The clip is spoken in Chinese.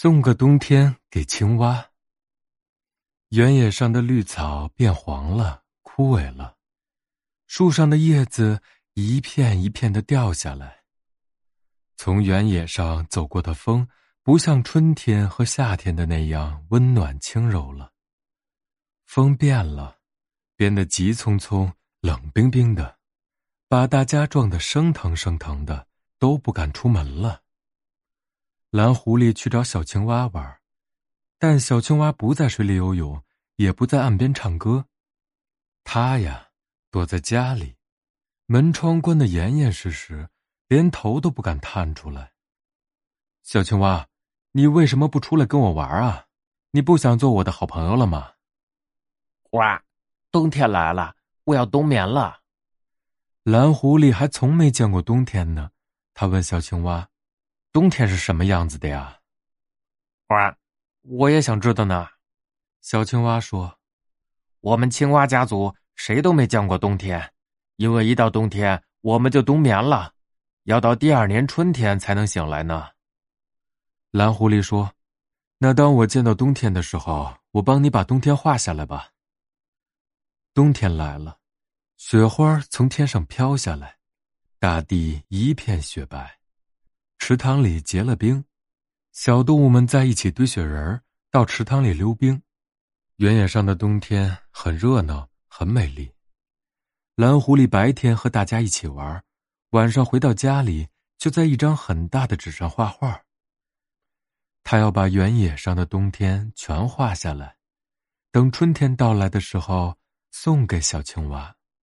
送个冬天给青蛙。原野上的绿草变黄了，枯萎了，树上的叶子一片一片的掉下来。从原野上走过的风，不像春天和夏天的那样温暖轻柔了。风变了，变得急匆匆、冷冰冰的，把大家撞得生疼生疼的，都不敢出门了。蓝狐狸去找小青蛙玩，但小青蛙不在水里游泳，也不在岸边唱歌。它呀，躲在家里，门窗关得严严实实，连头都不敢探出来。小青蛙，你为什么不出来跟我玩啊？你不想做我的好朋友了吗？哇，冬天来了，我要冬眠了。蓝狐狸还从没见过冬天呢，他问小青蛙。冬天是什么样子的呀？哇，我也想知道呢。小青蛙说：“我们青蛙家族谁都没见过冬天，因为一到冬天我们就冬眠了，要到第二年春天才能醒来呢。”蓝狐狸说：“那当我见到冬天的时候，我帮你把冬天画下来吧。”冬天来了，雪花从天上飘下来，大地一片雪白。池塘里结了冰，小动物们在一起堆雪人儿，到池塘里溜冰。原野上的冬天很热闹，很美丽。蓝狐狸白天和大家一起玩，晚上回到家里，就在一张很大的纸上画画。他要把原野上的冬天全画下来，等春天到来的时候送给小青蛙。